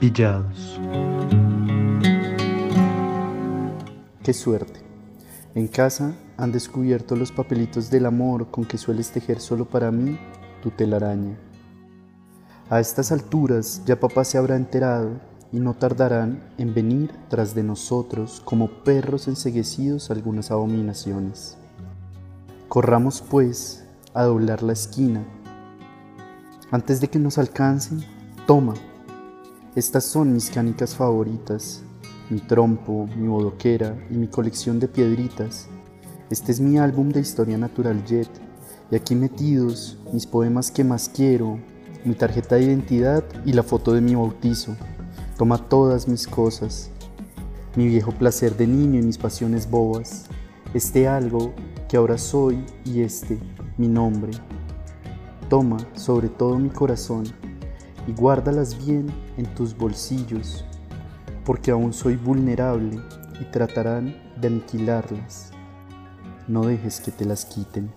Pillados. Qué suerte. En casa han descubierto los papelitos del amor con que sueles tejer solo para mí tu telaraña. A estas alturas ya papá se habrá enterado y no tardarán en venir tras de nosotros como perros enseguecidos algunas abominaciones. Corramos pues a doblar la esquina. Antes de que nos alcancen, toma. Estas son mis canicas favoritas, mi trompo, mi bodoquera y mi colección de piedritas. Este es mi álbum de historia natural Jet, y aquí metidos mis poemas que más quiero, mi tarjeta de identidad y la foto de mi bautizo. Toma todas mis cosas, mi viejo placer de niño y mis pasiones bobas, este algo que ahora soy y este, mi nombre. Toma sobre todo mi corazón y guárdalas bien en tus bolsillos, porque aún soy vulnerable y tratarán de aniquilarlas. No dejes que te las quiten.